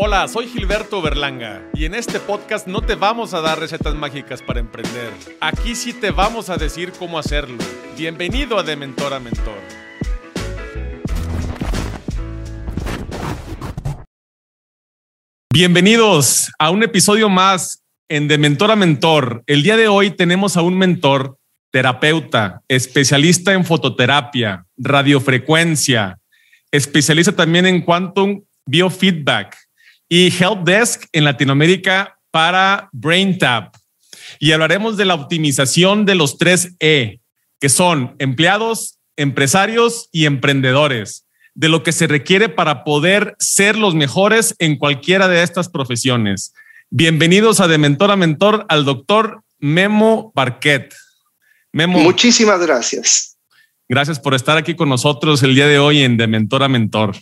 Hola, soy Gilberto Berlanga y en este podcast no te vamos a dar recetas mágicas para emprender. Aquí sí te vamos a decir cómo hacerlo. Bienvenido a De Mentor a Mentor. Bienvenidos a un episodio más en De Mentor a Mentor. El día de hoy tenemos a un mentor, terapeuta, especialista en fototerapia, radiofrecuencia, especialista también en quantum biofeedback y Help Desk en Latinoamérica para BrainTap. Y hablaremos de la optimización de los tres E, que son empleados, empresarios y emprendedores, de lo que se requiere para poder ser los mejores en cualquiera de estas profesiones. Bienvenidos a De Mentor a Mentor al doctor Memo Barquet. Memo. Muchísimas gracias. Gracias por estar aquí con nosotros el día de hoy en De Mentor a Mentor.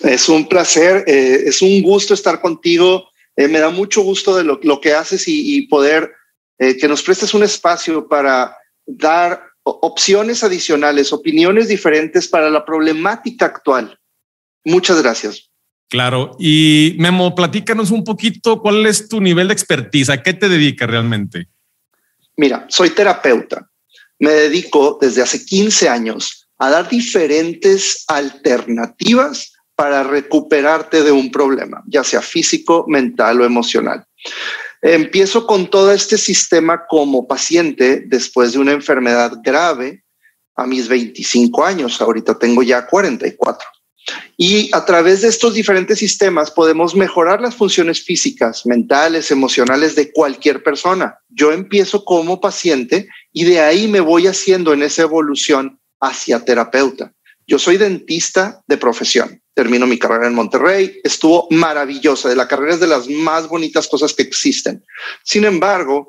Es un placer, eh, es un gusto estar contigo. Eh, me da mucho gusto de lo, que haces y, poder eh, que nos prestes un espacio para dar opciones adicionales, opiniones diferentes para la problemática actual. Muchas gracias. Claro. Y Memo, platícanos un poquito cuál es tu nivel de expertise, a qué te dedicas realmente. Mira, soy terapeuta. Me dedico desde hace 15 años a dar diferentes alternativas para recuperarte de un problema, ya sea físico, mental o emocional. Empiezo con todo este sistema como paciente después de una enfermedad grave a mis 25 años, ahorita tengo ya 44. Y a través de estos diferentes sistemas podemos mejorar las funciones físicas, mentales, emocionales de cualquier persona. Yo empiezo como paciente y de ahí me voy haciendo en esa evolución hacia terapeuta. Yo soy dentista de profesión termino mi carrera en Monterrey, estuvo maravillosa, de la carrera es de las más bonitas cosas que existen. Sin embargo,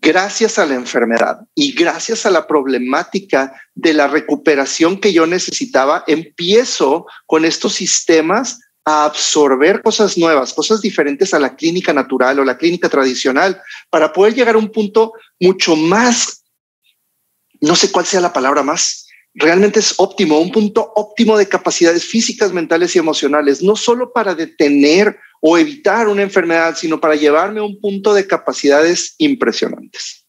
gracias a la enfermedad y gracias a la problemática de la recuperación que yo necesitaba, empiezo con estos sistemas a absorber cosas nuevas, cosas diferentes a la clínica natural o la clínica tradicional, para poder llegar a un punto mucho más, no sé cuál sea la palabra más, realmente es óptimo, un punto óptimo de capacidades físicas, mentales y emocionales, no solo para detener o evitar una enfermedad, sino para llevarme a un punto de capacidades impresionantes.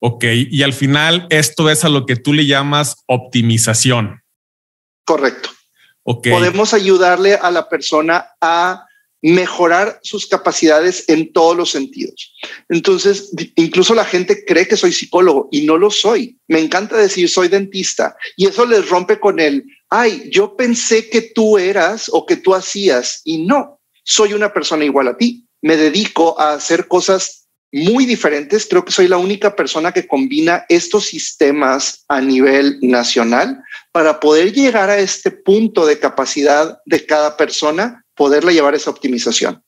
Ok, y al final esto es a lo que tú le llamas optimización. Correcto. Okay. Podemos ayudarle a la persona a mejorar sus capacidades en todos los sentidos. Entonces, incluso la gente cree que soy psicólogo y no lo soy. Me encanta decir soy dentista y eso les rompe con el, ay, yo pensé que tú eras o que tú hacías y no, soy una persona igual a ti. Me dedico a hacer cosas muy diferentes. Creo que soy la única persona que combina estos sistemas a nivel nacional para poder llegar a este punto de capacidad de cada persona poderle llevar esa optimización.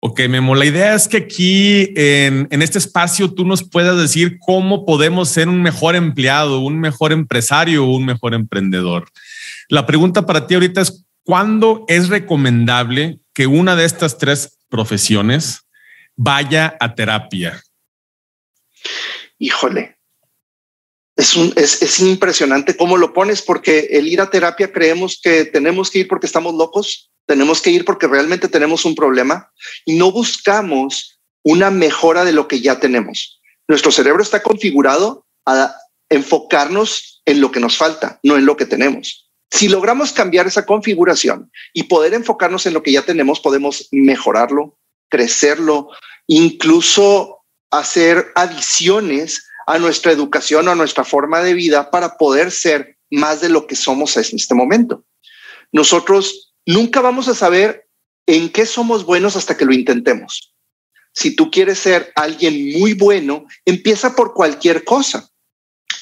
Ok, Memo, la idea es que aquí en, en, este espacio tú nos puedas decir cómo podemos ser un mejor empleado, un mejor empresario, un mejor emprendedor. La pregunta para ti ahorita es, ¿cuándo es recomendable que una de estas tres profesiones vaya a terapia? Híjole, es, un, es, es, impresionante cómo lo pones, porque el ir a terapia creemos que tenemos que ir porque estamos locos, tenemos que ir porque realmente tenemos un problema y no buscamos una mejora de lo que ya tenemos. Nuestro cerebro está configurado a enfocarnos en lo que nos falta, no en lo que tenemos. Si logramos cambiar esa configuración y poder enfocarnos en lo que ya tenemos, podemos mejorarlo, crecerlo, incluso hacer adiciones a nuestra educación o a nuestra forma de vida para poder ser más de lo que somos en este momento. Nosotros nunca vamos a saber en qué somos buenos hasta que lo intentemos. Si tú quieres ser alguien muy bueno, empieza por cualquier cosa.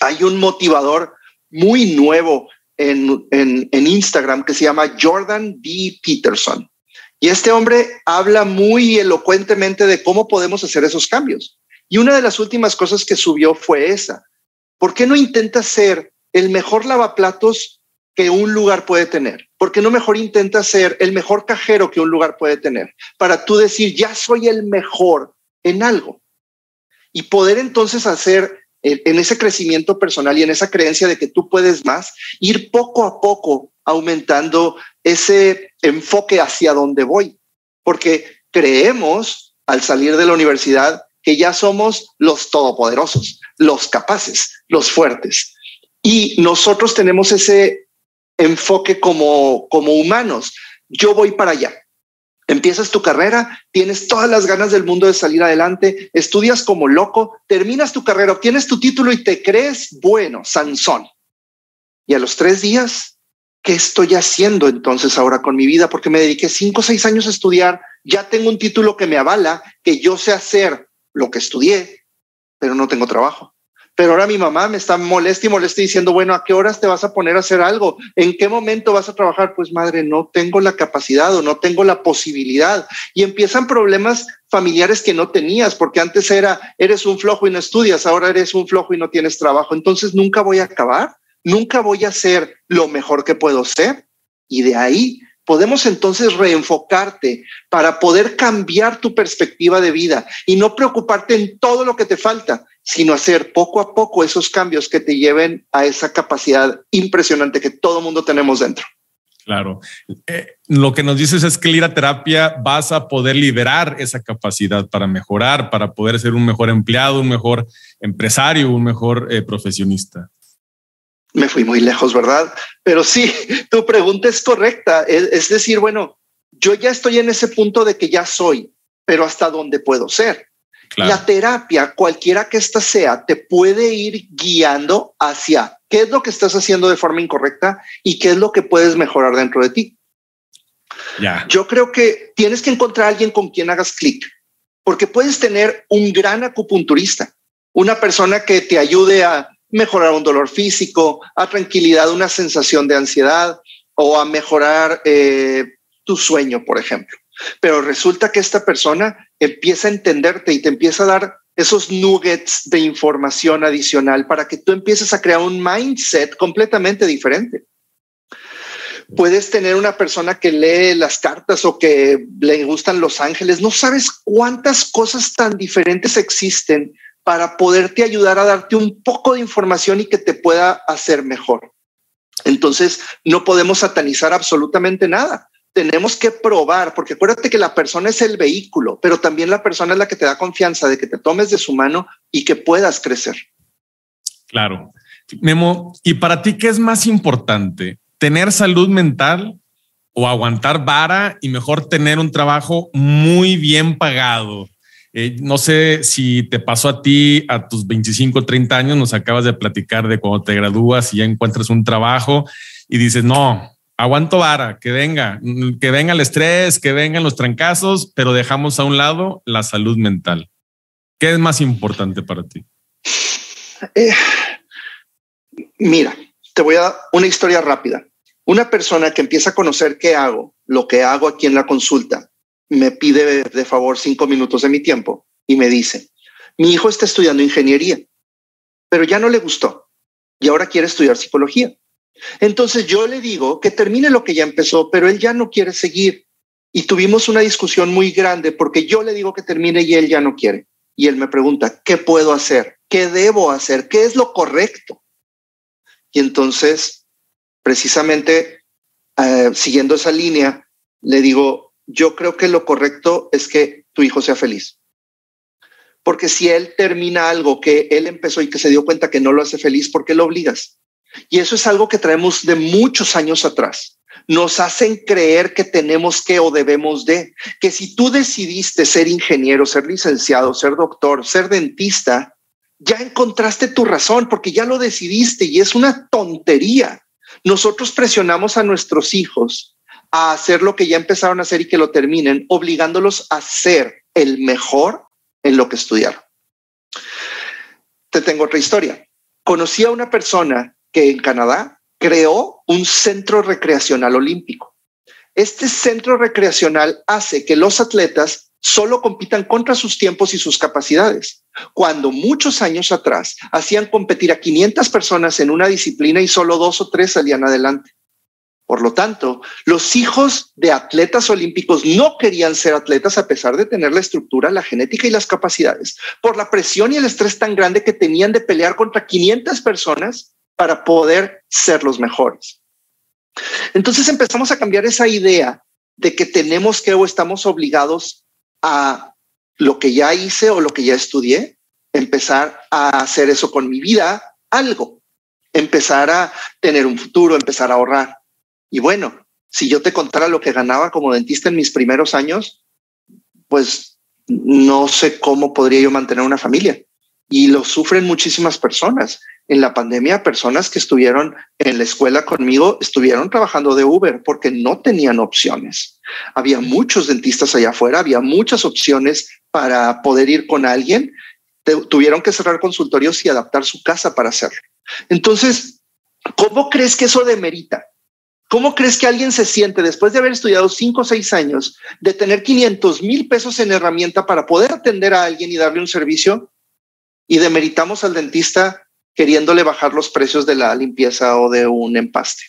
Hay un motivador muy nuevo en, en, en Instagram que se llama Jordan D. Peterson. Y este hombre habla muy elocuentemente de cómo podemos hacer esos cambios. Y una de las últimas cosas que subió fue esa. ¿Por qué no intentas ser el mejor lavaplatos que un lugar puede tener? ¿Por qué no mejor intentas ser el mejor cajero que un lugar puede tener? Para tú decir, ya soy el mejor en algo. Y poder entonces hacer en ese crecimiento personal y en esa creencia de que tú puedes más, ir poco a poco aumentando ese enfoque hacia donde voy, porque creemos al salir de la universidad que ya somos los todopoderosos, los capaces, los fuertes. Y nosotros tenemos ese enfoque como, como humanos. Yo voy para allá. Empiezas tu carrera, tienes todas las ganas del mundo de salir adelante, estudias como loco, terminas tu carrera, obtienes tu título y te crees bueno, Sansón. Y a los tres días, ¿qué estoy haciendo entonces ahora con mi vida? Porque me dediqué cinco o seis años a estudiar, ya tengo un título que me avala, que yo sé hacer lo que estudié, pero no tengo trabajo. Pero ahora mi mamá me está molesta y molesta diciendo, bueno, ¿a qué horas te vas a poner a hacer algo? ¿En qué momento vas a trabajar? Pues madre, no tengo la capacidad o no tengo la posibilidad. Y empiezan problemas familiares que no tenías, porque antes era, eres un flojo y no estudias, ahora eres un flojo y no tienes trabajo. Entonces nunca voy a acabar, nunca voy a ser lo mejor que puedo ser. Y de ahí podemos entonces reenfocarte para poder cambiar tu perspectiva de vida y no preocuparte en todo lo que te falta, sino hacer poco a poco esos cambios que te lleven a esa capacidad impresionante que todo mundo tenemos dentro. Claro. Eh, lo que nos dices es que ir a terapia vas a poder liberar esa capacidad para mejorar, para poder ser un mejor empleado, un mejor empresario, un mejor eh, profesionista me fui muy lejos, ¿verdad? Pero sí, tu pregunta es correcta. Es, decir, bueno, yo ya estoy en ese punto de que ya soy, pero hasta dónde puedo ser. La terapia, cualquiera que ésta sea, te puede ir guiando hacia qué es lo que estás haciendo de forma incorrecta y qué es lo que puedes mejorar dentro de ti. Ya. Yo creo que tienes que encontrar a alguien con quien hagas clic, porque puedes tener un gran acupunturista, una persona que te ayude a mejorar un dolor físico, a tranquilidad, una sensación de ansiedad o a mejorar eh, tu sueño, por ejemplo. Pero resulta que esta persona empieza a entenderte y te empieza a dar esos nuggets de información adicional para que tú empieces a crear un mindset completamente diferente. Puedes tener una persona que lee las cartas o que le gustan los ángeles. No sabes cuántas cosas tan diferentes existen para poderte ayudar a darte un poco de información y que te pueda hacer mejor. Entonces, no podemos satanizar absolutamente nada. Tenemos que probar, porque acuérdate que la persona es el vehículo, pero también la persona es la que te da confianza de que te tomes de su mano y que puedas crecer. Claro. Memo, ¿y para ti qué es más importante? ¿Tener salud mental o aguantar vara y mejor tener un trabajo muy bien pagado? Eh, no sé si te pasó a ti a tus 25, 30 años, nos acabas de platicar de cuando te gradúas y ya encuentras un trabajo y dices, no, aguanto vara, que venga, que venga el estrés, que vengan los trancazos, pero dejamos a un lado la salud mental. ¿Qué es más importante para ti? Eh, mira, te voy a dar una historia rápida. Una persona que empieza a conocer qué hago, lo que hago aquí en la consulta, me pide de favor cinco minutos de mi tiempo y me dice, mi hijo está estudiando ingeniería, pero ya no le gustó y ahora quiere estudiar psicología. Entonces yo le digo que termine lo que ya empezó, pero él ya no quiere seguir. Y tuvimos una discusión muy grande porque yo le digo que termine y él ya no quiere. Y él me pregunta, ¿qué puedo hacer? ¿Qué debo hacer? ¿Qué es lo correcto? Y entonces, precisamente, eh, siguiendo esa línea, le digo, yo creo que lo correcto es que tu hijo sea feliz. Porque si él termina algo que él empezó y que se dio cuenta que no lo hace feliz, ¿por qué lo obligas? Y eso es algo que traemos de muchos años atrás. Nos hacen creer que tenemos que o debemos de, que si tú decidiste ser ingeniero, ser licenciado, ser doctor, ser dentista, ya encontraste tu razón porque ya lo decidiste y es una tontería. Nosotros presionamos a nuestros hijos a hacer lo que ya empezaron a hacer y que lo terminen, obligándolos a ser el mejor en lo que estudiaron. Te tengo otra historia. Conocí a una persona que en Canadá creó un centro recreacional olímpico. Este centro recreacional hace que los atletas solo compitan contra sus tiempos y sus capacidades, cuando muchos años atrás hacían competir a 500 personas en una disciplina y solo dos o tres salían adelante. Por lo tanto, los hijos de atletas olímpicos no querían ser atletas a pesar de tener la estructura, la genética y las capacidades, por la presión y el estrés tan grande que tenían de pelear contra 500 personas para poder ser los mejores. Entonces empezamos a cambiar esa idea de que tenemos que o estamos obligados a lo que ya hice o lo que ya estudié, empezar a hacer eso con mi vida, algo, empezar a tener un futuro, empezar a ahorrar. Y bueno, si yo te contara lo que ganaba como dentista en mis primeros años, pues no sé cómo podría yo mantener una familia. Y lo sufren muchísimas personas. En la pandemia, personas que estuvieron en la escuela conmigo estuvieron trabajando de Uber porque no tenían opciones. Había muchos dentistas allá afuera, había muchas opciones para poder ir con alguien. Tuvieron que cerrar consultorios y adaptar su casa para hacerlo. Entonces, ¿cómo crees que eso demerita? ¿Cómo crees que alguien se siente después de haber estudiado cinco o seis años, de tener 500 mil pesos en herramienta para poder atender a alguien y darle un servicio? Y demeritamos al dentista queriéndole bajar los precios de la limpieza o de un empaste.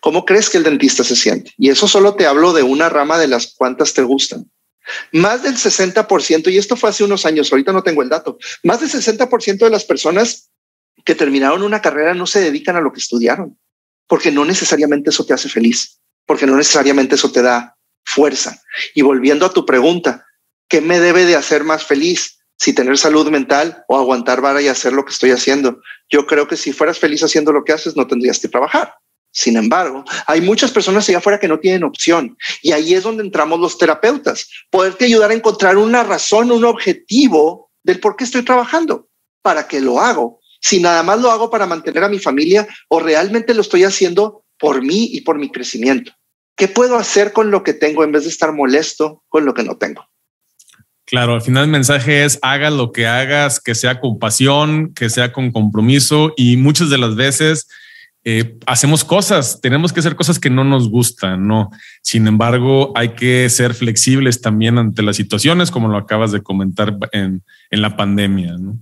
¿Cómo crees que el dentista se siente? Y eso solo te hablo de una rama de las cuantas te gustan. Más del 60%, y esto fue hace unos años, ahorita no tengo el dato, más del 60% de las personas que terminaron una carrera no se dedican a lo que estudiaron, porque no necesariamente eso te hace feliz, porque no necesariamente eso te da fuerza. Y volviendo a tu pregunta, ¿qué me debe de hacer más feliz? si tener salud mental o aguantar vara y hacer lo que estoy haciendo. Yo creo que si fueras feliz haciendo lo que haces, no tendrías que trabajar. Sin embargo, hay muchas personas allá afuera que no tienen opción y ahí es donde entramos los terapeutas, poderte ayudar a encontrar una razón, un objetivo del por qué estoy trabajando, para que lo hago. Si nada más lo hago para mantener a mi familia o realmente lo estoy haciendo por mí y por mi crecimiento. ¿Qué puedo hacer con lo que tengo en vez de estar molesto con lo que no tengo? Claro, al final el mensaje es haga lo que hagas, que sea con pasión, que sea con compromiso y muchas de las veces eh, hacemos cosas, tenemos que hacer cosas que no nos gustan, ¿no? Sin embargo, hay que ser flexibles también ante las situaciones, como lo acabas de comentar en, la pandemia, ¿no?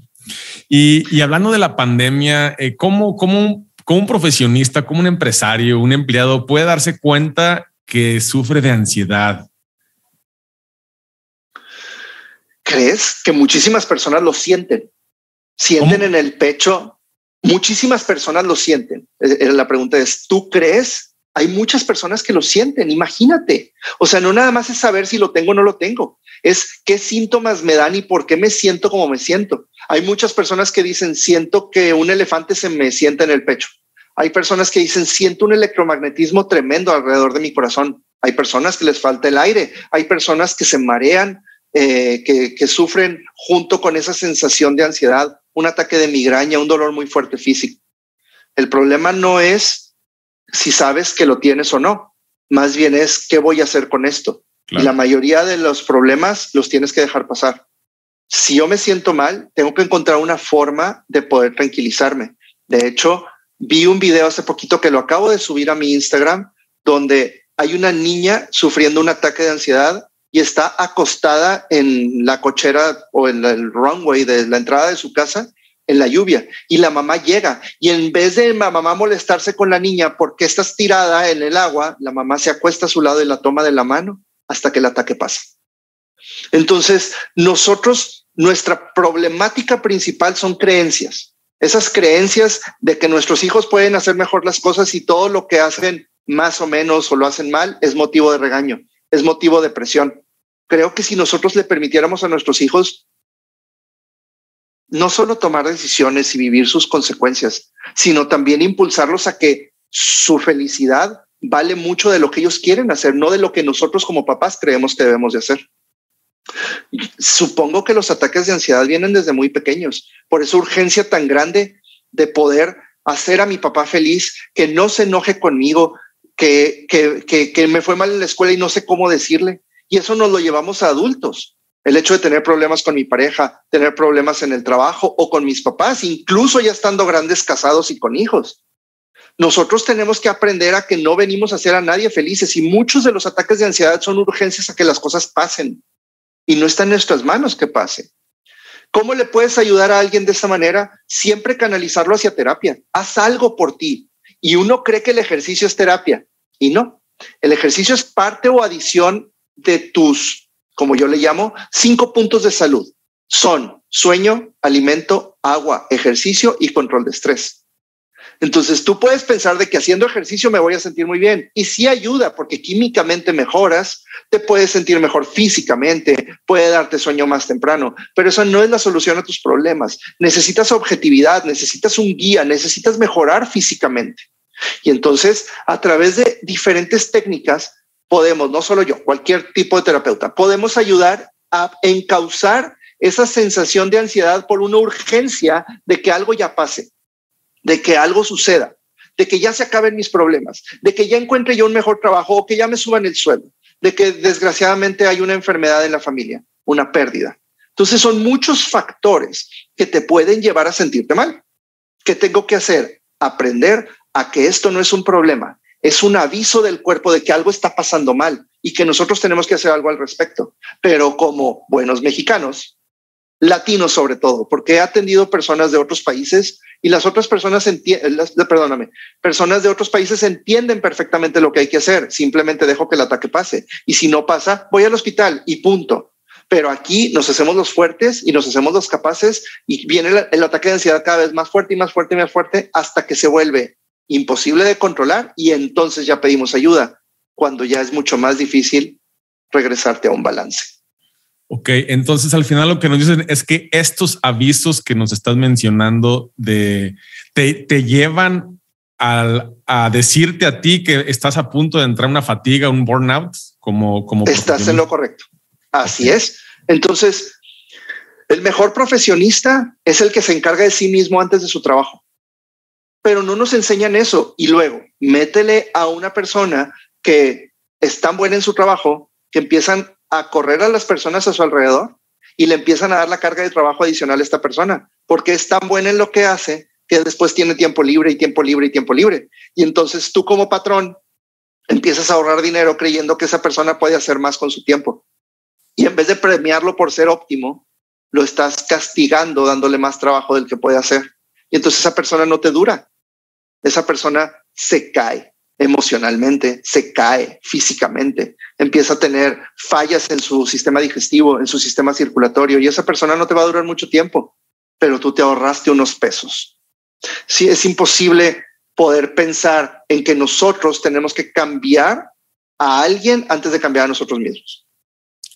Y, hablando de la pandemia, eh, ¿cómo, cómo, cómo un profesionista, como un empresario, un empleado puede darse cuenta que sufre de ansiedad? ¿Crees que muchísimas personas lo sienten? Sienten en el pecho. Muchísimas personas lo sienten. Eh, eh, la pregunta es, ¿tú crees? Hay muchas personas que lo sienten. Imagínate. O sea, no nada más es saber si lo tengo o no lo tengo. Es qué síntomas me dan y por qué me siento como me siento. Hay muchas personas que dicen, siento que un elefante se me sienta en el pecho. Hay personas que dicen, siento un electromagnetismo tremendo alrededor de mi corazón. Hay personas que les falta el aire. Hay personas que se marean. Eh, que, sufren junto con esa sensación de ansiedad, un ataque de migraña, un dolor muy fuerte físico. El problema no es si sabes que lo tienes o no, más bien es qué voy a hacer con esto. Y la mayoría de los problemas los tienes que dejar pasar. Si yo me siento mal, tengo que encontrar una forma de poder tranquilizarme. De hecho, vi un video hace poquito que lo acabo de subir a mi Instagram, donde hay una niña sufriendo un ataque de ansiedad y está acostada en la cochera o en el runway de la entrada de su casa en la lluvia y la mamá llega y en vez de la mamá molestarse con la niña porque estás tirada en el agua, la mamá se acuesta a su lado y la toma de la mano hasta que el ataque pasa. Entonces, nosotros, nuestra problemática principal son creencias. Esas creencias de que nuestros hijos pueden hacer mejor las cosas y todo lo que hacen más o menos o lo hacen mal es motivo de regaño es motivo de presión. Creo que si nosotros le permitiéramos a nuestros hijos no solo tomar decisiones y vivir sus consecuencias, sino también impulsarlos a que su felicidad vale mucho de lo que ellos quieren hacer, no de lo que nosotros como papás creemos que debemos de hacer. Supongo que los ataques de ansiedad vienen desde muy pequeños, por esa urgencia tan grande de poder hacer a mi papá feliz, que no se enoje conmigo, que, que, que, me fue mal en la escuela y no sé cómo decirle. Y eso nos lo llevamos a adultos. El hecho de tener problemas con mi pareja, tener problemas en el trabajo o con mis papás, incluso ya estando grandes casados y con hijos. Nosotros tenemos que aprender a que no venimos a hacer a nadie felices y muchos de los ataques de ansiedad son urgencias a que las cosas pasen y no está en nuestras manos que pase. ¿Cómo le puedes ayudar a alguien de esta manera? Siempre canalizarlo hacia terapia. Haz algo por ti. Y uno cree que el ejercicio es terapia. Y no, el ejercicio es parte o adición de tus, como yo le llamo, cinco puntos de salud. Son sueño, alimento, agua, ejercicio y control de estrés. Entonces tú puedes pensar de que haciendo ejercicio me voy a sentir muy bien y sí ayuda porque químicamente mejoras, te puedes sentir mejor físicamente, puede darte sueño más temprano, pero eso no es la solución a tus problemas. Necesitas objetividad, necesitas un guía, necesitas mejorar físicamente. Y entonces a través de diferentes técnicas podemos, no solo yo, cualquier tipo de terapeuta, podemos ayudar a encauzar esa sensación de ansiedad por una urgencia de que algo ya pase de que algo suceda, de que ya se acaben mis problemas, de que ya encuentre yo un mejor trabajo o que ya me suban el sueldo, de que desgraciadamente hay una enfermedad en la familia, una pérdida. Entonces son muchos factores que te pueden llevar a sentirte mal. ¿Qué tengo que hacer? Aprender a que esto no es un problema, es un aviso del cuerpo de que algo está pasando mal y que nosotros tenemos que hacer algo al respecto. Pero como buenos mexicanos, latinos sobre todo, porque he atendido personas de otros países y las otras personas entienden, perdóname, personas de otros países entienden perfectamente lo que hay que hacer. Simplemente dejo que el ataque pase. Y si no pasa, voy al hospital y punto. Pero aquí nos hacemos los fuertes y nos hacemos los capaces y viene el, el ataque de ansiedad cada vez más fuerte y más fuerte y más fuerte hasta que se vuelve imposible de controlar y entonces ya pedimos ayuda cuando ya es mucho más difícil regresarte a un balance. Ok, entonces al final lo que nos dicen es que estos avisos que nos estás mencionando de te, llevan a decirte a ti que estás a punto de entrar en una fatiga, un burnout, como como estás en lo correcto. Así es. Entonces, el mejor profesionista es el que se encarga de sí mismo antes de su trabajo. Pero no nos enseñan eso y luego métele a una persona que es tan buena en su trabajo que empiezan a correr a las personas a su alrededor y le empiezan a dar la carga de trabajo adicional a esta persona, porque es tan buena en lo que hace que después tiene tiempo libre y tiempo libre y tiempo libre. Y entonces tú como patrón empiezas a ahorrar dinero creyendo que esa persona puede hacer más con su tiempo. Y en vez de premiarlo por ser óptimo, lo estás castigando dándole más trabajo del que puede hacer. Y entonces esa persona no te dura. Esa persona se cae emocionalmente, se cae físicamente, empieza a tener fallas en su sistema digestivo, en su sistema circulatorio y esa persona no te va a durar mucho tiempo, pero tú te ahorraste unos pesos. Sí, es imposible poder pensar en que nosotros tenemos que cambiar a alguien antes de cambiar a nosotros mismos.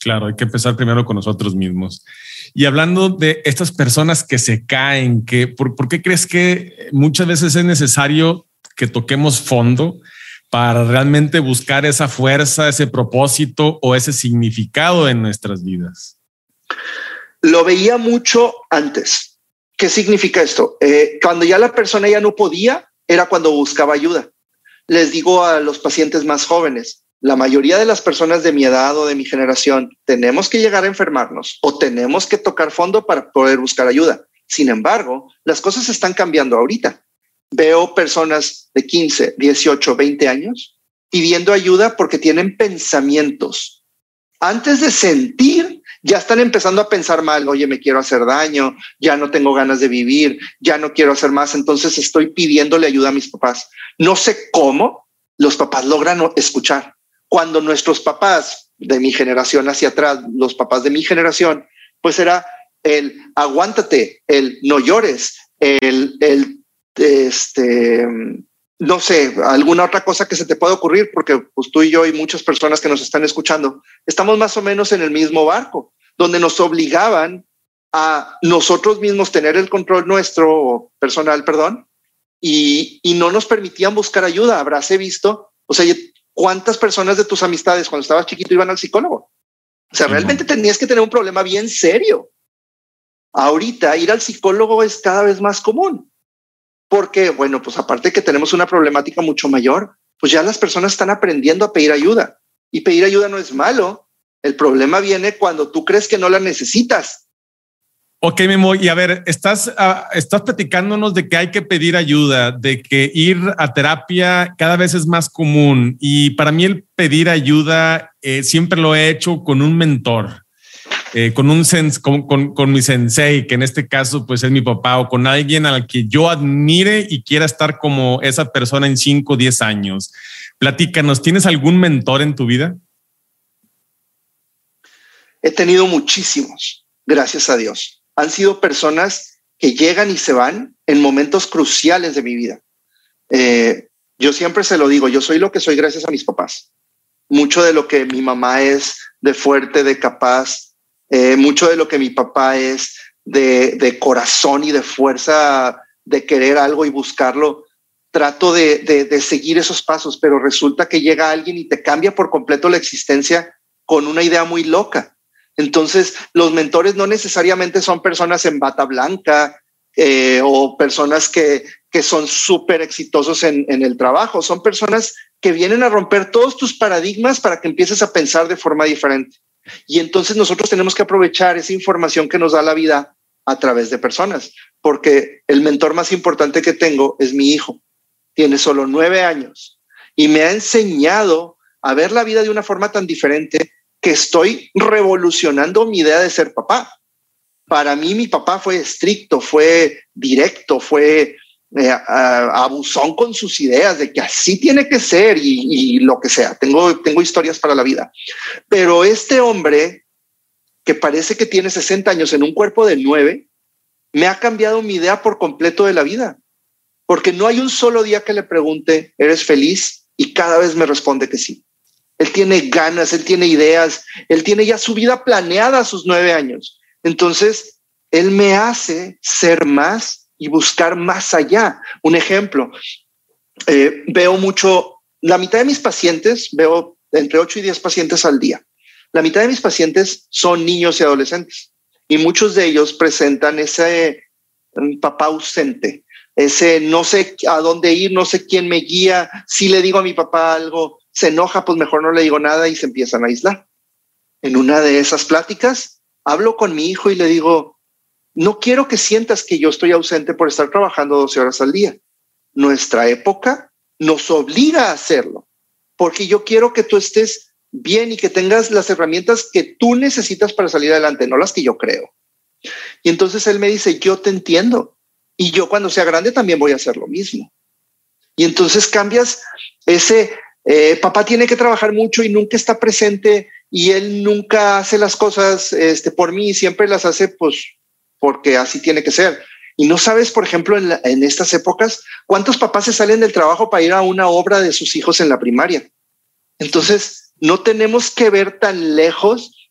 Claro, hay que empezar primero con nosotros mismos. Y hablando de estas personas que se caen, que por, ¿por qué crees que muchas veces es necesario que toquemos fondo para realmente buscar esa fuerza, ese propósito o ese significado en nuestras vidas? Lo veía mucho antes. ¿Qué significa esto? Eh, cuando ya la persona ya no podía, era cuando buscaba ayuda. Les digo a los pacientes más jóvenes, la mayoría de las personas de mi edad o de mi generación tenemos que llegar a enfermarnos o tenemos que tocar fondo para poder buscar ayuda. Sin embargo, las cosas están cambiando ahorita veo personas de 15, 18, 20 años pidiendo ayuda porque tienen pensamientos. Antes de sentir, ya están empezando a pensar mal, oye, me quiero hacer daño, ya no tengo ganas de vivir, ya no quiero hacer más, entonces estoy pidiéndole ayuda a mis papás. No sé cómo los papás logran escuchar. Cuando nuestros papás de mi generación hacia atrás, los papás de mi generación, pues era el aguántate, el no llores, el, el este, no sé, alguna otra cosa que se te pueda ocurrir, porque pues tú y yo y muchas personas que nos están escuchando, estamos más o menos en el mismo barco, donde nos obligaban a nosotros mismos tener el control nuestro personal, perdón, y, y no nos permitían buscar ayuda. Habráse visto, o sea, ¿cuántas personas de tus amistades cuando estabas chiquito iban al psicólogo? O sea, realmente tenías que tener un problema bien serio. Ahorita ir al psicólogo es cada vez más común porque, bueno, pues aparte que tenemos una problemática mucho mayor, pues ya las personas están aprendiendo a pedir ayuda y pedir ayuda no es malo. El problema viene cuando tú crees que no la necesitas. Ok, Memo, y a ver, estás, ah, estás platicándonos de que hay que pedir ayuda, de que ir a terapia cada vez es más común. Y para mí el pedir ayuda eh, siempre lo he hecho con un mentor. Eh, con un sens con, mi sensei, que en este caso pues es mi papá, o con alguien al que yo admire y quiera estar como esa persona en 5 o 10 años. Platícanos, ¿tienes algún mentor en tu vida? He tenido muchísimos, gracias a Dios. Han sido personas que llegan y se van en momentos cruciales de mi vida. Eh, yo siempre se lo digo, yo soy lo que soy gracias a mis papás. Mucho de lo que mi mamá es de fuerte, de capaz, eh, mucho de lo que mi papá es de, corazón y de fuerza de querer algo y buscarlo, trato de, seguir esos pasos, pero resulta que llega alguien y te cambia por completo la existencia con una idea muy loca. Entonces, los mentores no necesariamente son personas en bata blanca eh, o personas que, que son súper exitosos en, el trabajo, son personas que vienen a romper todos tus paradigmas para que empieces a pensar de forma diferente. Y entonces nosotros tenemos que aprovechar esa información que nos da la vida a través de personas, porque el mentor más importante que tengo es mi hijo. Tiene solo nueve años y me ha enseñado a ver la vida de una forma tan diferente que estoy revolucionando mi idea de ser papá. Para mí mi papá fue estricto, fue directo, fue eh, abusón con sus ideas de que así tiene que ser y, lo que sea. Tengo, tengo historias para la vida. Pero este hombre que parece que tiene 60 años en un cuerpo de nueve, me ha cambiado mi idea por completo de la vida. Porque no hay un solo día que le pregunte, ¿eres feliz? Y cada vez me responde que sí. Él tiene ganas, él tiene ideas, él tiene ya su vida planeada a sus nueve años. Entonces, él me hace ser más y buscar más allá. Un ejemplo, eh, veo mucho, la mitad de mis pacientes, veo entre 8 y 10 pacientes al día. La mitad de mis pacientes son niños y adolescentes y muchos de ellos presentan ese papá ausente, ese no sé a dónde ir, no sé quién me guía, si le digo a mi papá algo, se enoja, pues mejor no le digo nada y se empiezan a aislar. En una de esas pláticas, hablo con mi hijo y le digo, no quiero que sientas que yo estoy ausente por estar trabajando 12 horas al día. Nuestra época nos obliga a hacerlo, porque yo quiero que tú estés bien y que tengas las herramientas que tú necesitas para salir adelante, no las que yo creo. Y entonces él me dice, yo te entiendo. Y yo cuando sea grande también voy a hacer lo mismo. Y entonces cambias ese, eh, papá tiene que trabajar mucho y nunca está presente y él nunca hace las cosas este, por mí, siempre las hace pues porque así tiene que ser. Y no sabes, por ejemplo, en, la, en estas épocas, cuántos papás se salen del trabajo para ir a una obra de sus hijos en la primaria. Entonces, no tenemos que ver tan lejos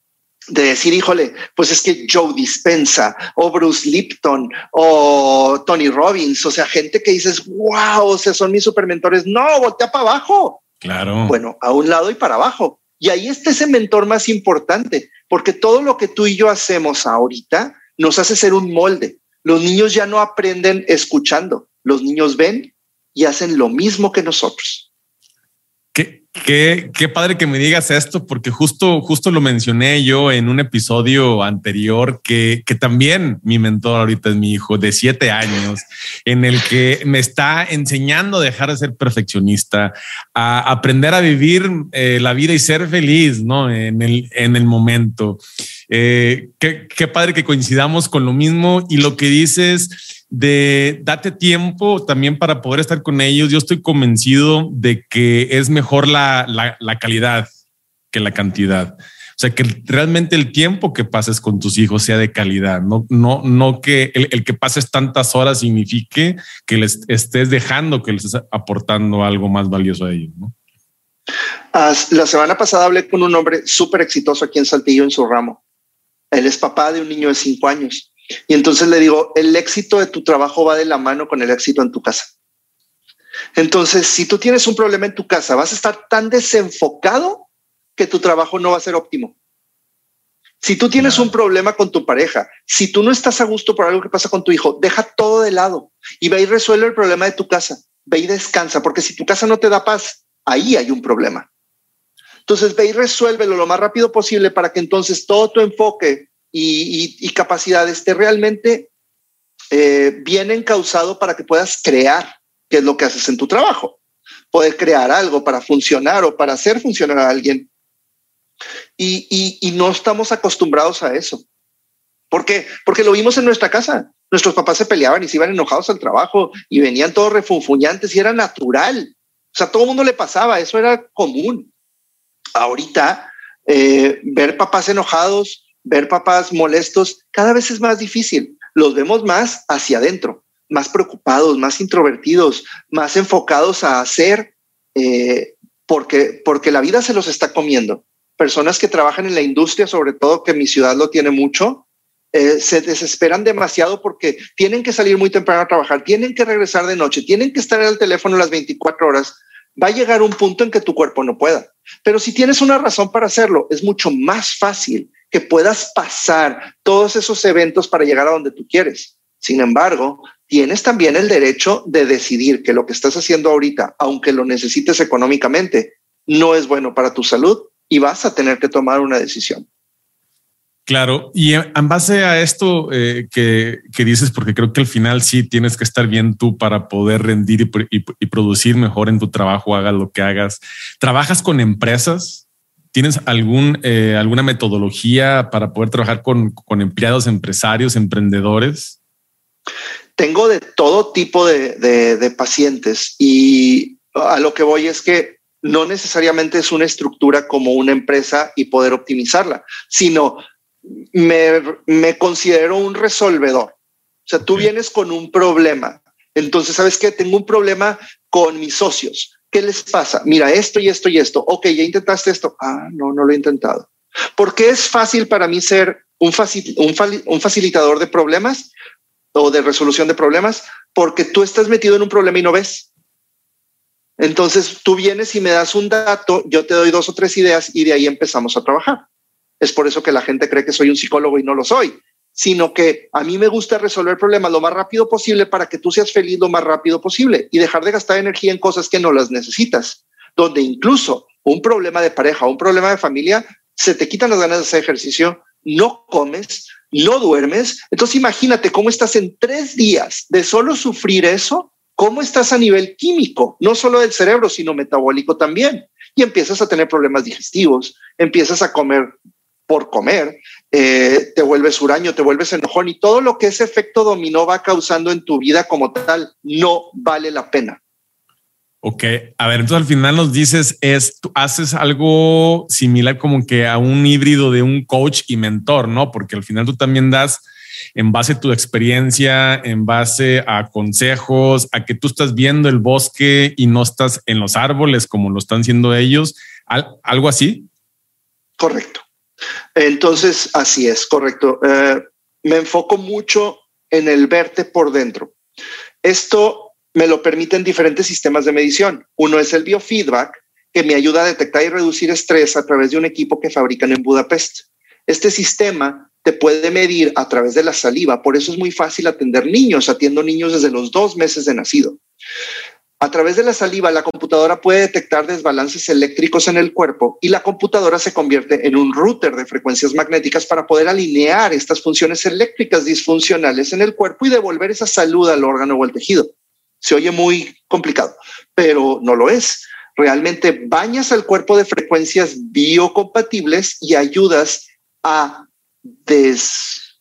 de decir, híjole, pues es que Joe Dispensa o Bruce Lipton o Tony Robbins, o sea, gente que dices, wow, o sea, son mis supermentores. No, voltea para abajo. Claro. Bueno, a un lado y para abajo. Y ahí está ese mentor más importante, porque todo lo que tú y yo hacemos ahorita nos hace ser un molde. Los niños ya no aprenden escuchando, los niños ven y hacen lo mismo que nosotros. ¿Qué, padre que me digas esto, porque justo, justo lo mencioné yo en un episodio anterior, que, que también mi mentor ahorita es mi hijo de siete años, en el que me está enseñando a dejar de ser perfeccionista, a aprender a vivir eh, la vida y ser feliz, ¿no? En el, en el momento. Eh, qué, qué padre que coincidamos con lo mismo y lo que dices de date tiempo también para poder estar con ellos. Yo estoy convencido de que es mejor la, la, calidad que la cantidad. O sea, que realmente el tiempo que pases con tus hijos sea de calidad, no, no, no que el, que pases tantas horas signifique que les estés dejando, que les estés aportando algo más valioso a ellos. La semana pasada hablé con un hombre súper exitoso aquí en Saltillo en su ramo. Él es papá de un niño de cinco años y entonces le digo, el éxito de tu trabajo va de la mano con el éxito en tu casa. Entonces, si tú tienes un problema en tu casa, vas a estar tan desenfocado que tu trabajo no va a ser óptimo. Si tú tienes un problema con tu pareja, si tú no estás a gusto por algo que pasa con tu hijo, deja todo de lado y ve y resuelve el problema de tu casa. Ve y descansa, porque si tu casa no te da paz, ahí hay un problema. Entonces ve y resuélvelo lo más rápido posible para que entonces todo tu enfoque y, y, y capacidad esté realmente eh, bien encausado para que puedas crear, que es lo que haces en tu trabajo. Poder crear algo para funcionar o para hacer funcionar a alguien. Y, y, no estamos acostumbrados a eso. ¿Por qué? Porque lo vimos en nuestra casa. Nuestros papás se peleaban y se iban enojados al trabajo y venían todos refunfuñantes y era natural. O sea, todo el mundo le pasaba, eso era común. Ahorita, eh, ver papás enojados, ver papás molestos, cada vez es más difícil. Los vemos más hacia adentro, más preocupados, más introvertidos, más enfocados a hacer, eh, porque, porque la vida se los está comiendo. Personas que trabajan en la industria, sobre todo que mi ciudad lo tiene mucho, eh, se desesperan demasiado porque tienen que salir muy temprano a trabajar, tienen que regresar de noche, tienen que estar el teléfono las 24 horas. Va a llegar un punto en que tu cuerpo no pueda. Pero si tienes una razón para hacerlo, es mucho más fácil que puedas pasar todos esos eventos para llegar a donde tú quieres. Sin embargo, tienes también el derecho de decidir que lo que estás haciendo ahorita, aunque lo necesites económicamente, no es bueno para tu salud y vas a tener que tomar una decisión. Claro, y en base a esto eh, que, dices, porque creo que al final sí tienes que estar bien tú para poder rendir y, producir mejor en tu trabajo, hagas lo que hagas. ¿Trabajas con empresas? ¿Tienes algún, eh, alguna metodología para poder trabajar con, empleados, empresarios, emprendedores? Tengo de todo tipo de pacientes y a lo que voy es que no necesariamente es una estructura como una empresa y poder optimizarla, sino me, considero un resolvedor. O sea, tú vienes con un problema. Entonces, ¿sabes qué? Tengo un problema con mis socios. ¿Qué les pasa? Mira, esto y esto y esto. Ok, ya intentaste esto. Ah, no, no lo he intentado. Porque es fácil para mí ser un, un facilitador de problemas o de resolución de problemas porque tú estás metido en un problema y no ves. Entonces tú vienes y me das un dato, yo te doy dos o tres ideas y de ahí empezamos a trabajar es por eso que la gente cree que soy un psicólogo y no lo soy, sino que a mí me gusta resolver problemas lo más rápido posible para que tú seas feliz lo más rápido posible y dejar de gastar energía en cosas que no las necesitas, donde incluso un problema de pareja, un problema de familia, se te quitan las ganas de hacer ejercicio, no comes, no duermes. Entonces imagínate cómo estás en tres días de solo sufrir eso, cómo estás a nivel químico, no solo del cerebro, sino metabólico también. Y empiezas a tener problemas digestivos, empiezas a comer por comer, eh, te vuelves huraño, te vuelves enojón y todo lo que ese efecto dominó va causando en tu vida como tal no vale la pena. Ok, a ver, entonces al final nos dices es, tú haces algo similar como que a un híbrido de un coach y mentor, ¿no? Porque al final tú también das en base a tu experiencia, en base a consejos, a que tú estás viendo el bosque y no estás en los árboles como lo están haciendo ellos, algo así. Correcto. Entonces, así es, correcto. Eh, me enfoco mucho en el verte por dentro. Esto me lo permiten diferentes sistemas de medición. Uno es el biofeedback, que me ayuda a detectar y reducir estrés a través de un equipo que fabrican en Budapest. Este sistema te puede medir a través de la saliva, por eso es muy fácil atender niños. Atiendo niños desde los dos meses de nacido. A través de la saliva, la computadora puede detectar desbalances eléctricos en el cuerpo y la computadora se convierte en un router de frecuencias magnéticas para poder alinear estas funciones eléctricas disfuncionales en el cuerpo y devolver esa salud al órgano o al tejido. Se oye muy complicado, pero no lo es. Realmente bañas al cuerpo de frecuencias biocompatibles y ayudas a des,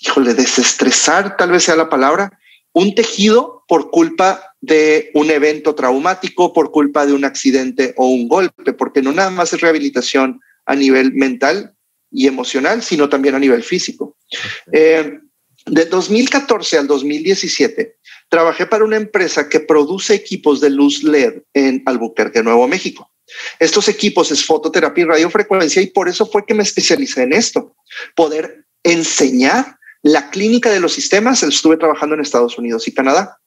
híjole, desestresar, tal vez sea la palabra, un tejido por culpa de un evento traumático por culpa de un accidente o un golpe, porque no nada más es rehabilitación a nivel mental y emocional, sino también a nivel físico. Eh, de 2014 al 2017, trabajé para una empresa que produce equipos de luz LED en Albuquerque, Nuevo México. Estos equipos es fototerapia y radiofrecuencia y por eso fue que me especialicé en esto, poder enseñar la clínica de los sistemas. Estuve trabajando en Estados Unidos y Canadá.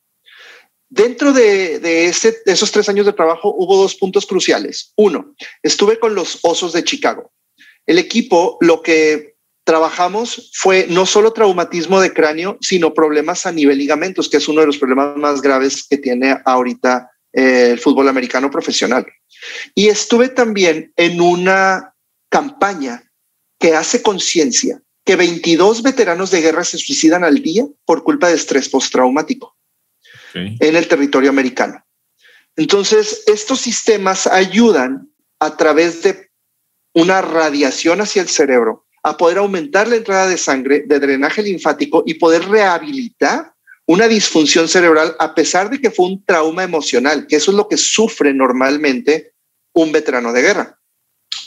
Dentro de, esos tres años de trabajo hubo dos puntos cruciales. Uno, estuve con los Osos de Chicago. El equipo lo que trabajamos fue no solo traumatismo de cráneo, sino problemas a nivel ligamentos, que es uno de los problemas más graves que tiene ahorita eh, el fútbol americano profesional. Y estuve también en una campaña que hace conciencia que 22 veteranos de guerra se suicidan al día por culpa de estrés postraumático en el territorio americano. Entonces, estos sistemas ayudan a través de una radiación hacia el cerebro a poder aumentar la entrada de sangre, de drenaje linfático y poder rehabilitar una disfunción cerebral a pesar de que fue un trauma emocional, que eso es lo que sufre normalmente un veterano de guerra.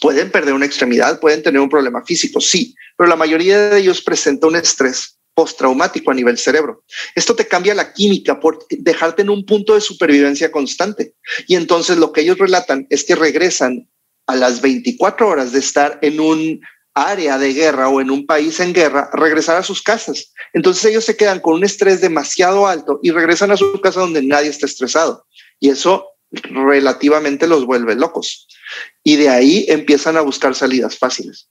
Pueden perder una extremidad, pueden tener un problema físico, sí, pero la mayoría de ellos presenta un estrés postraumático a nivel cerebro. Esto te cambia la química por dejarte en un punto de supervivencia constante. Y entonces lo que ellos relatan es que regresan a las 24 horas de estar en un área de guerra o en un país en guerra, regresar a sus casas. Entonces ellos se quedan con un estrés demasiado alto y regresan a su casa donde nadie está estresado. Y eso relativamente los vuelve locos. Y de ahí empiezan a buscar salidas fáciles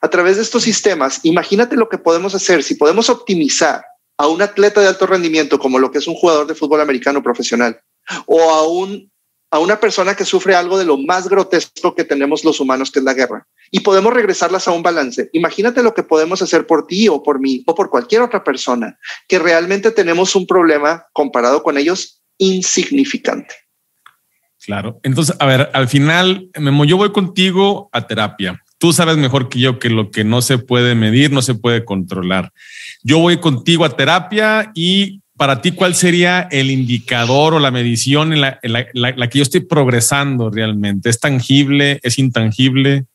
a través de estos sistemas, imagínate lo que podemos hacer si podemos optimizar a un atleta de alto rendimiento como lo que es un jugador de fútbol americano profesional o a, un, a una persona que sufre algo de lo más grotesco que tenemos los humanos, que es la guerra, y podemos regresarlas a un balance. Imagínate lo que podemos hacer por ti o por mí o por cualquier otra persona, que realmente tenemos un problema comparado con ellos insignificante. Claro. Entonces, a ver, al final, Memo, yo voy contigo a terapia Tú sabes mejor que yo que lo que no se puede medir no se puede controlar. Yo voy contigo a terapia y para ti, ¿cuál sería el indicador o la medición en la, que yo estoy progresando realmente? ¿Es tangible? ¿Es intangible?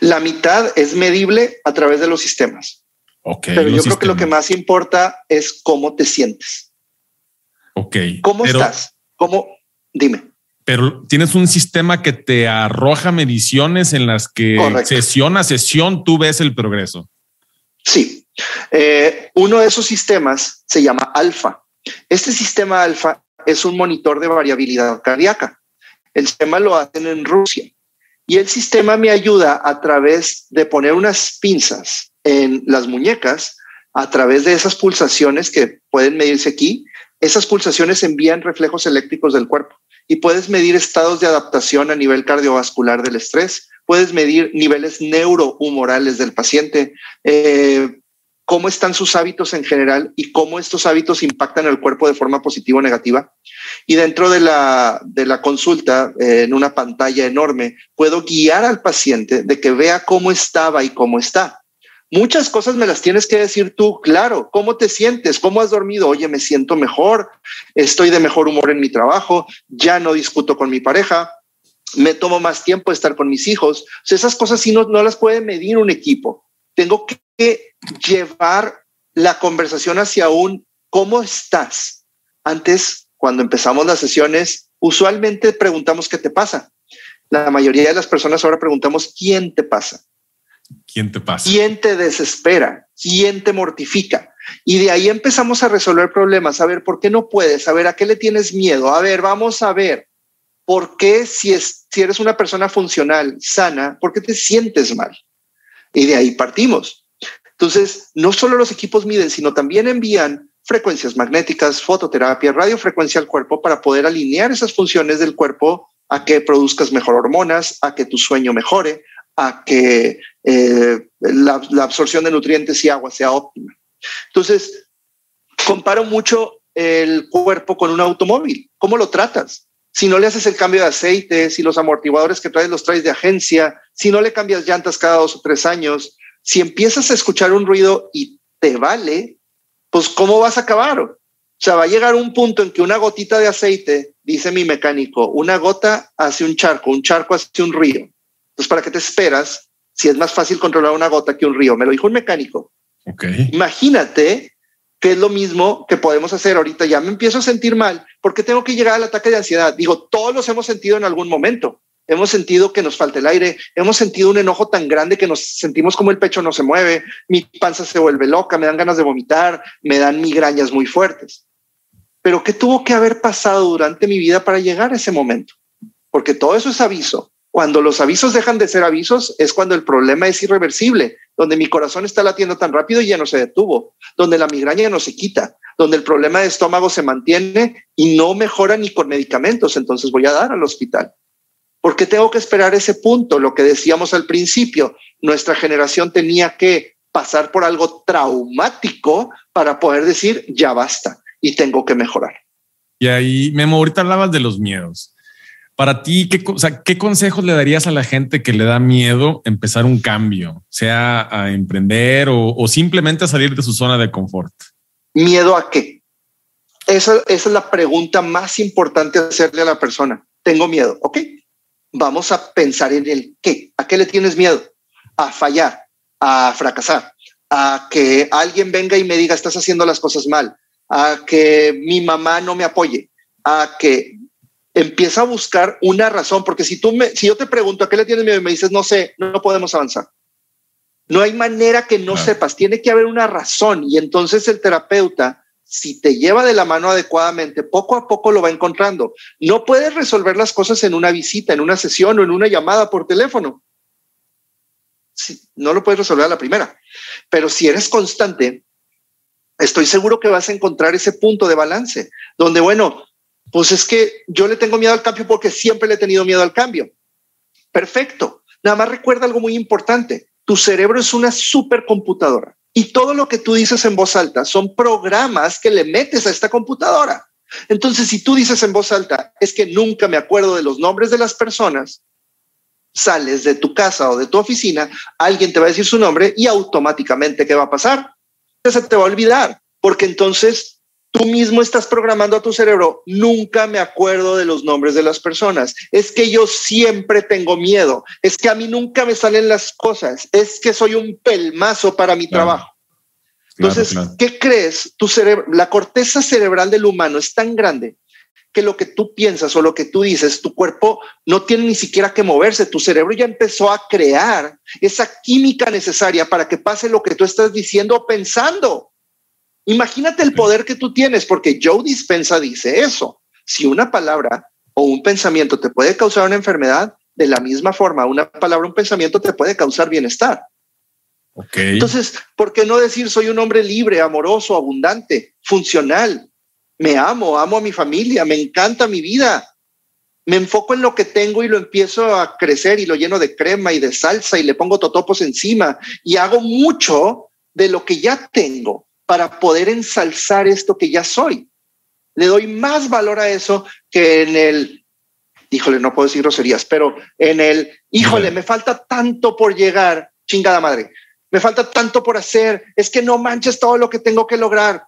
La mitad es medible a través de los sistemas. Ok. Pero yo creo que lo que más importa es cómo te sientes. Ok. ¿Cómo estás? ¿Cómo? Dime pero tienes un sistema que te arroja mediciones en las que sesión a sesión tú ves el progreso. Sí. Eh, uno de esos sistemas se llama alfa. Este sistema alfa es un monitor de variabilidad cardíaca. El sistema lo hacen en Rusia y el sistema me ayuda a través de poner unas pinzas en las muñecas, a través de esas pulsaciones que pueden medirse aquí. Esas pulsaciones envían reflejos eléctricos del cuerpo y puedes medir estados de adaptación a nivel cardiovascular del estrés, puedes medir niveles neurohumorales del paciente, eh, cómo están sus hábitos en general y cómo estos hábitos impactan el cuerpo de forma positiva o negativa. Y dentro de la, de la consulta, eh, en una pantalla enorme, puedo guiar al paciente de que vea cómo estaba y cómo está. Muchas cosas me las tienes que decir tú, claro. ¿Cómo te sientes? ¿Cómo has dormido? Oye, me siento mejor, estoy de mejor humor en mi trabajo, ya no discuto con mi pareja, me tomo más tiempo de estar con mis hijos. esas cosas sí no, no las puede medir un equipo. Tengo que llevar la conversación hacia un ¿cómo estás? Antes, cuando empezamos las sesiones, usualmente preguntamos qué te pasa. La mayoría de las personas ahora preguntamos quién te pasa. ¿Quién te pasa? ¿Quién te desespera? ¿Quién te mortifica? Y de ahí empezamos a resolver problemas, a ver por qué no puedes, a ver a qué le tienes miedo, a ver, vamos a ver por qué si, es, si eres una persona funcional, sana, por qué te sientes mal. Y de ahí partimos. Entonces, no solo los equipos miden, sino también envían frecuencias magnéticas, fototerapia, radiofrecuencia al cuerpo para poder alinear esas funciones del cuerpo a que produzcas mejor hormonas, a que tu sueño mejore, a que eh, la, absorción de nutrientes y agua sea óptima. Entonces, comparo mucho el cuerpo con un automóvil. ¿Cómo lo tratas? Si no le haces el cambio de aceite, si los amortiguadores que traes los traes de agencia, si no le cambias llantas cada dos o tres años, si empiezas a escuchar un ruido y te vale, pues ¿cómo vas a acabar? O sea, va a llegar un punto en que una gotita de aceite, dice mi mecánico, una gota hace un charco, un charco hace un río. Entonces, ¿para qué te esperas si es más fácil controlar una gota que un río? Me lo dijo un mecánico. Okay. Imagínate que es lo mismo que podemos hacer ahorita. Ya me empiezo a sentir mal porque tengo que llegar al ataque de ansiedad. Digo, todos los hemos sentido en algún momento. Hemos sentido que nos falta el aire, hemos sentido un enojo tan grande que nos sentimos como el pecho no se mueve, mi panza se vuelve loca, me dan ganas de vomitar, me dan migrañas muy fuertes. Pero ¿qué tuvo que haber pasado durante mi vida para llegar a ese momento? Porque todo eso es aviso. Cuando los avisos dejan de ser avisos es cuando el problema es irreversible, donde mi corazón está latiendo tan rápido y ya no se detuvo, donde la migraña no se quita, donde el problema de estómago se mantiene y no mejora ni con medicamentos, entonces voy a dar al hospital. ¿Por qué tengo que esperar ese punto? Lo que decíamos al principio, nuestra generación tenía que pasar por algo traumático para poder decir, ya basta y tengo que mejorar. Y ahí, Memo, ahorita hablabas de los miedos. Para ti, ¿qué, ¿qué consejos le darías a la gente que le da miedo empezar un cambio, sea a emprender o, simplemente a salir de su zona de confort? ¿Miedo a qué? esa, esa es la pregunta más importante hacerle a la persona. Tengo miedo. Ok, vamos a pensar en el qué. ¿A qué le tienes miedo? A fallar, a fracasar, a que alguien venga y me diga estás haciendo las cosas mal, a que mi mamá no me apoye, a que empieza a buscar una razón, porque si tú me, si yo te pregunto a qué le tienes miedo y me dices no sé, no podemos avanzar. No hay manera que no sepas, tiene que haber una razón y entonces el terapeuta, si te lleva de la mano adecuadamente, poco a poco lo va encontrando. No puedes resolver las cosas en una visita, en una sesión o en una llamada por teléfono. no lo puedes resolver a la primera, pero si eres constante, estoy seguro que vas a encontrar ese punto de balance, donde, bueno, pues es que yo le tengo miedo al cambio porque siempre le he tenido miedo al cambio. Perfecto. Nada más recuerda algo muy importante. Tu cerebro es una supercomputadora y todo lo que tú dices en voz alta son programas que le metes a esta computadora. Entonces, si tú dices en voz alta, es que nunca me acuerdo de los nombres de las personas, sales de tu casa o de tu oficina, alguien te va a decir su nombre y automáticamente, ¿qué va a pasar? Se te va a olvidar, porque entonces tú mismo estás programando a tu cerebro, nunca me acuerdo de los nombres de las personas, es que yo siempre tengo miedo, es que a mí nunca me salen las cosas, es que soy un pelmazo para mi trabajo. Entonces, ¿qué crees? Tu cerebro, la corteza cerebral del humano es tan grande que lo que tú piensas o lo que tú dices, tu cuerpo no tiene ni siquiera que moverse, tu cerebro ya empezó a crear esa química necesaria para que pase lo que tú estás diciendo o pensando. Imagínate el poder que tú tienes, porque Joe Dispensa dice eso. Si una palabra o un pensamiento te puede causar una enfermedad, de la misma forma, una palabra, o un pensamiento te puede causar bienestar. Okay. Entonces, ¿por qué no decir soy un hombre libre, amoroso, abundante, funcional? Me amo, amo a mi familia, me encanta mi vida. Me enfoco en lo que tengo y lo empiezo a crecer y lo lleno de crema y de salsa y le pongo totopos encima y hago mucho de lo que ya tengo para poder ensalzar esto que ya soy. Le doy más valor a eso que en el, híjole, no puedo decir groserías, pero en el, híjole, me falta tanto por llegar, chingada madre, me falta tanto por hacer, es que no manches todo lo que tengo que lograr.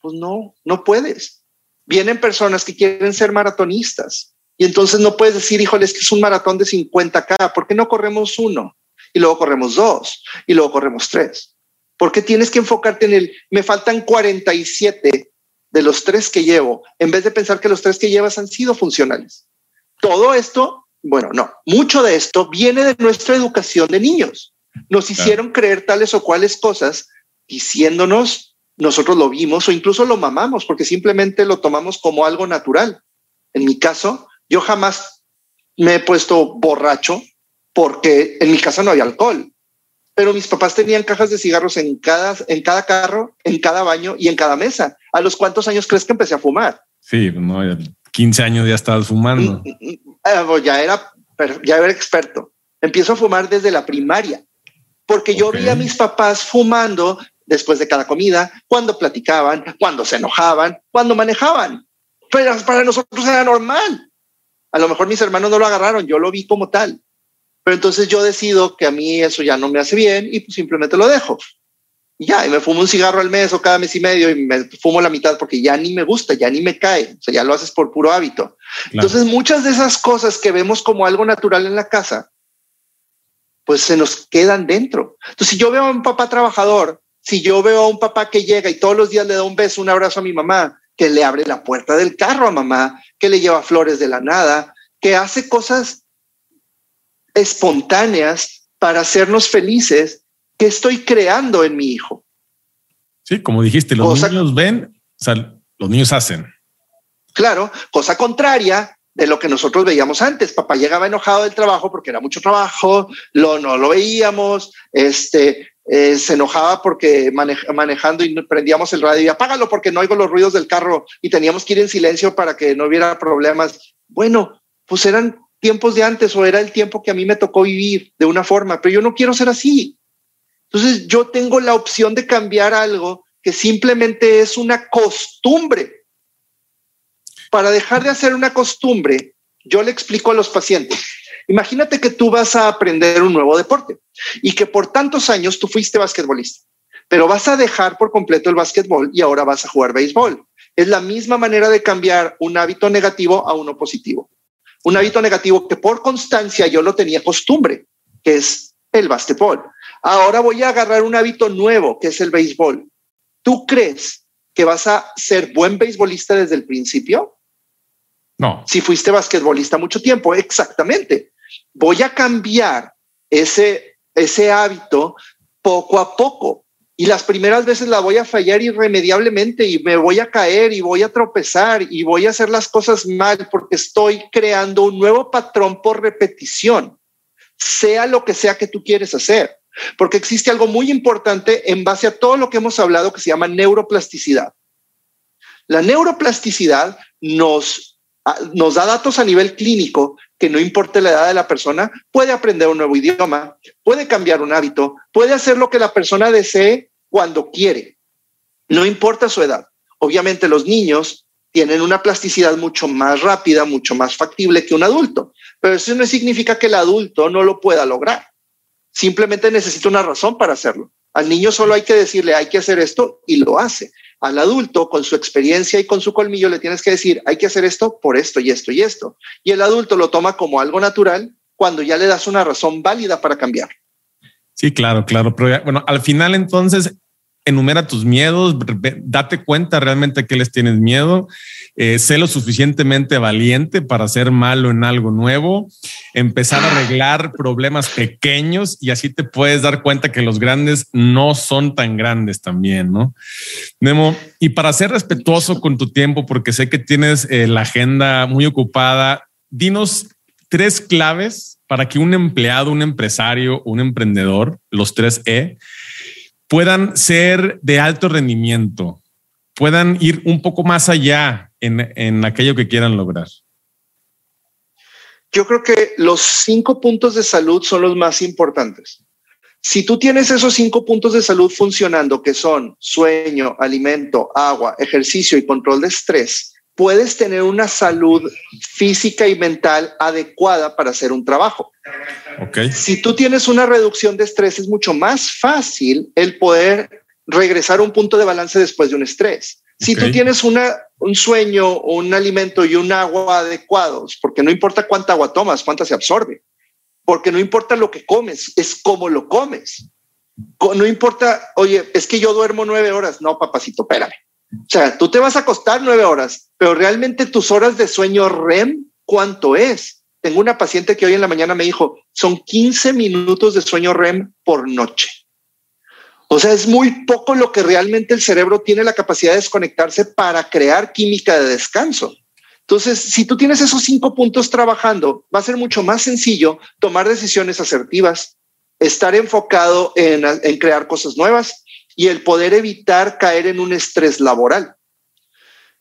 Pues no, no puedes. Vienen personas que quieren ser maratonistas y entonces no puedes decir, híjole, es que es un maratón de 50K, ¿por qué no corremos uno? Y luego corremos dos y luego corremos tres. Porque tienes que enfocarte en el, me faltan 47 de los tres que llevo, en vez de pensar que los tres que llevas han sido funcionales. Todo esto, bueno, no, mucho de esto viene de nuestra educación de niños. Nos hicieron creer tales o cuales cosas diciéndonos, nosotros lo vimos o incluso lo mamamos porque simplemente lo tomamos como algo natural. En mi caso, yo jamás me he puesto borracho porque en mi casa no había alcohol pero mis papás tenían cajas de cigarros en cada, en cada carro, en cada baño y en cada mesa. ¿A los cuántos años crees que empecé a fumar? Sí, no, 15 años ya estabas fumando. Mm, mm, mm, ah, ya era, ya era experto. Empiezo a fumar desde la primaria, porque yo vi a mis papás fumando después de cada comida, cuando platicaban, cuando se enojaban, cuando manejaban. Pero para nosotros era normal. A lo mejor mis hermanos no lo agarraron, yo lo vi como tal. Pero entonces yo decido que a mí eso ya no me hace bien y pues simplemente lo dejo. Y ya, y me fumo un cigarro al mes o cada mes y medio y me fumo la mitad porque ya ni me gusta, ya ni me cae. O sea, ya lo haces por puro hábito. Entonces, muchas de esas cosas que vemos como algo natural en la casa, pues se nos quedan dentro. Entonces, si yo veo a un papá trabajador, si yo veo a un papá que llega y todos los días le da un beso, un abrazo a mi mamá, que le abre la puerta del carro a mamá, que le lleva flores de la nada, que hace cosas espontáneas para hacernos felices que estoy creando en mi hijo. Sí, como dijiste, los niños ven, o sea, los niños hacen. Claro, cosa contraria de lo que nosotros veíamos antes. Papá llegaba enojado del trabajo porque era mucho trabajo, lo, no lo veíamos, este, eh, se enojaba porque manejando y prendíamos el radio y apágalo porque no oigo los ruidos del carro y teníamos que ir en silencio para que no hubiera problemas. Bueno, pues eran tiempos de antes o era el tiempo que a mí me tocó vivir de una forma, pero yo no quiero ser así. Entonces yo tengo la opción de cambiar algo que simplemente es una costumbre. Para dejar de hacer una costumbre, yo le explico a los pacientes, imagínate que tú vas a aprender un nuevo deporte y que por tantos años tú fuiste basquetbolista, pero vas a dejar por completo el basquetbol y ahora vas a jugar béisbol. Es la misma manera de cambiar un hábito negativo a uno positivo. Un hábito negativo que por constancia yo lo tenía costumbre, que es el básquetbol. Ahora voy a agarrar un hábito nuevo, que es el béisbol. ¿Tú crees que vas a ser buen beisbolista desde el principio? No. Si fuiste basquetbolista mucho tiempo, exactamente. Voy a cambiar ese, ese hábito poco a poco. Y las primeras veces la voy a fallar irremediablemente y me voy a caer y voy a tropezar y voy a hacer las cosas mal porque estoy creando un nuevo patrón por repetición, sea lo que sea que tú quieres hacer. Porque existe algo muy importante en base a todo lo que hemos hablado que se llama neuroplasticidad. La neuroplasticidad nos, nos da datos a nivel clínico que no importa la edad de la persona, puede aprender un nuevo idioma, puede cambiar un hábito, puede hacer lo que la persona desee cuando quiere. No importa su edad. Obviamente los niños tienen una plasticidad mucho más rápida, mucho más factible que un adulto, pero eso no significa que el adulto no lo pueda lograr. Simplemente necesita una razón para hacerlo. Al niño solo hay que decirle, hay que hacer esto y lo hace. Al adulto, con su experiencia y con su colmillo, le tienes que decir, hay que hacer esto por esto y esto y esto. Y el adulto lo toma como algo natural cuando ya le das una razón válida para cambiar. Sí, claro, claro. Pero bueno, al final entonces enumera tus miedos, date cuenta realmente que les tienes miedo, eh, sé lo suficientemente valiente para ser malo en algo nuevo, empezar a arreglar problemas pequeños y así te puedes dar cuenta que los grandes no son tan grandes también, ¿no? Nemo, y para ser respetuoso con tu tiempo, porque sé que tienes eh, la agenda muy ocupada, dinos tres claves para que un empleado, un empresario, un emprendedor, los tres E, puedan ser de alto rendimiento, puedan ir un poco más allá en, en aquello que quieran lograr? Yo creo que los cinco puntos de salud son los más importantes. Si tú tienes esos cinco puntos de salud funcionando, que son sueño, alimento, agua, ejercicio y control de estrés, puedes tener una salud física y mental adecuada para hacer un trabajo. Okay. Si tú tienes una reducción de estrés, es mucho más fácil el poder regresar a un punto de balance después de un estrés. Si tú tienes una, un sueño, un alimento y un agua adecuados, porque no importa cuánta agua tomas, cuánta se absorbe, porque no importa lo que comes, es cómo lo comes. No importa, oye, es que yo duermo nueve horas. No, papacito, espérame. O sea, tú te vas a acostar nueve horas, pero realmente tus horas de sueño REM, ¿cuánto es? Tengo una paciente que hoy en la mañana me dijo, son 15 minutos de sueño REM por noche. O sea, es muy poco lo que realmente el cerebro tiene la capacidad de desconectarse para crear química de descanso. Entonces, si tú tienes esos cinco puntos trabajando, va a ser mucho más sencillo tomar decisiones asertivas, estar enfocado en, en crear cosas nuevas y el poder evitar caer en un estrés laboral.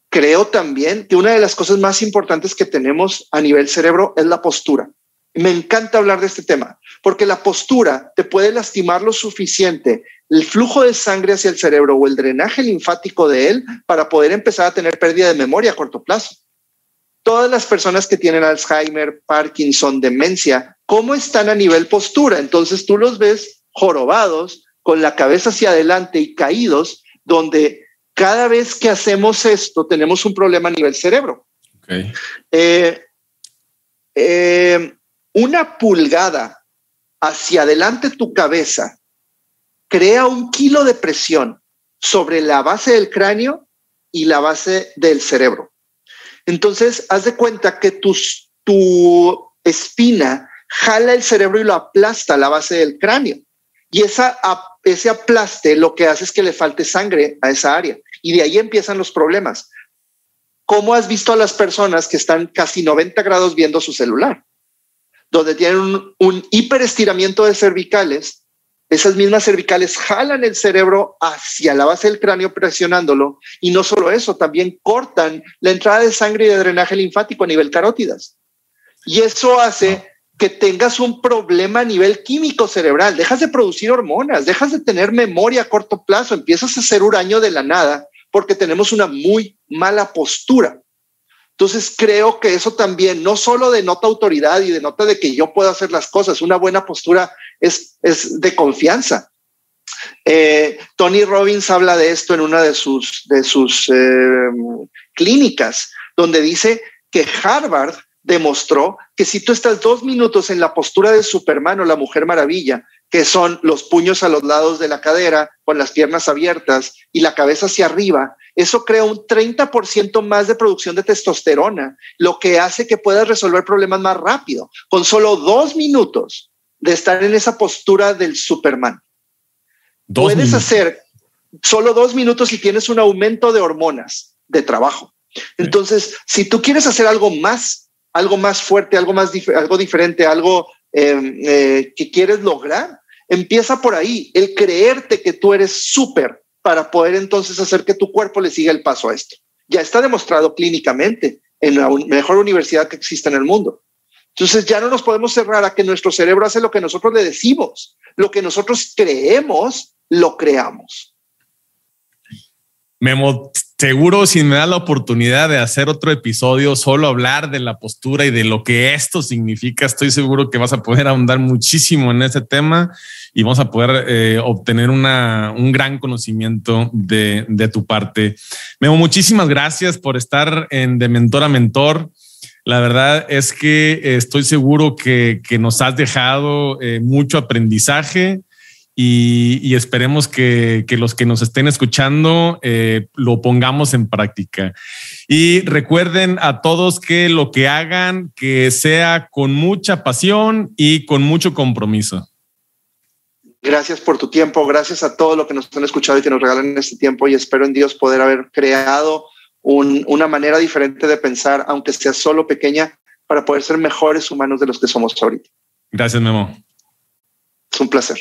Creo también que una de las cosas más importantes que tenemos a nivel cerebro es la postura. Me encanta hablar de este tema porque la postura te puede lastimar lo suficiente el flujo de sangre hacia el cerebro o el drenaje linfático de él para poder empezar a tener pérdida de memoria a corto plazo. Todas las personas que tienen Alzheimer, Parkinson, demencia, ¿cómo están a nivel postura? Entonces tú los ves jorobados, con la cabeza hacia adelante y caídos, donde cada vez que hacemos esto tenemos un problema a nivel cerebro. Eh, eh, una pulgada hacia adelante tu cabeza crea un kilo de presión sobre la base del cráneo y la base del cerebro. Entonces, haz de cuenta que tu espina jala el cerebro y lo aplasta a la base del cráneo. Y esa, ese aplaste lo que hace es que le falte sangre a esa área. Y de ahí empiezan los problemas. ¿Cómo has visto a las personas que están casi 90 grados viendo su celular? Donde tienen un, un hiperestiramiento de cervicales, esas mismas cervicales jalan el cerebro hacia la base del cráneo presionándolo. Y no solo eso, también cortan la entrada de sangre y de drenaje linfático a nivel carótidas. Y eso hace que tengas un problema a nivel químico cerebral, dejas de producir hormonas, dejas de tener memoria a corto plazo, empiezas a hacer huraño de la nada porque tenemos una muy mala postura. Entonces creo que eso también no solo denota autoridad y denota de que yo puedo hacer las cosas, una buena postura es, es de confianza. Eh, Tony Robbins habla de esto en una de sus, de sus eh, clínicas, donde dice que Harvard demostró que si tú estás dos minutos en la postura de Superman o la Mujer Maravilla, que son los puños a los lados de la cadera con las piernas abiertas y la cabeza hacia arriba, eso crea un 30% más de producción de testosterona, lo que hace que puedas resolver problemas más rápido, con solo dos minutos de estar en esa postura del Superman. Puedes hacer solo dos minutos y tienes un aumento de hormonas de trabajo. Entonces, si tú quieres hacer algo más, algo más fuerte, algo más algo diferente, algo em, eh, que quieres lograr, empieza por ahí, el creerte que tú eres súper para poder entonces hacer que tu cuerpo le siga el paso a esto. Ya está demostrado clínicamente en la mejor universidad que existe en el mundo. Entonces ya no nos podemos cerrar a que nuestro cerebro hace lo que nosotros le decimos, lo que nosotros creemos, lo creamos. Memo, seguro si me da la oportunidad de hacer otro episodio, solo hablar de la postura y de lo que esto significa, estoy seguro que vas a poder ahondar muchísimo en ese tema y vamos a poder eh, obtener una, un gran conocimiento de, de, tu parte. Memo, muchísimas gracias por estar en De Mentor a Mentor. La verdad es que estoy seguro que, que nos has dejado eh, mucho aprendizaje y, esperemos que, los que nos estén escuchando eh, lo pongamos en práctica. Y recuerden a todos que lo que hagan, que sea con mucha pasión y con mucho compromiso. Gracias por tu tiempo, gracias a todos los que nos han escuchado y que nos regalan este tiempo y espero en Dios poder haber creado una manera diferente de pensar, aunque sea solo pequeña, para poder ser mejores humanos de los que somos ahorita. Gracias, Memo. Es un placer.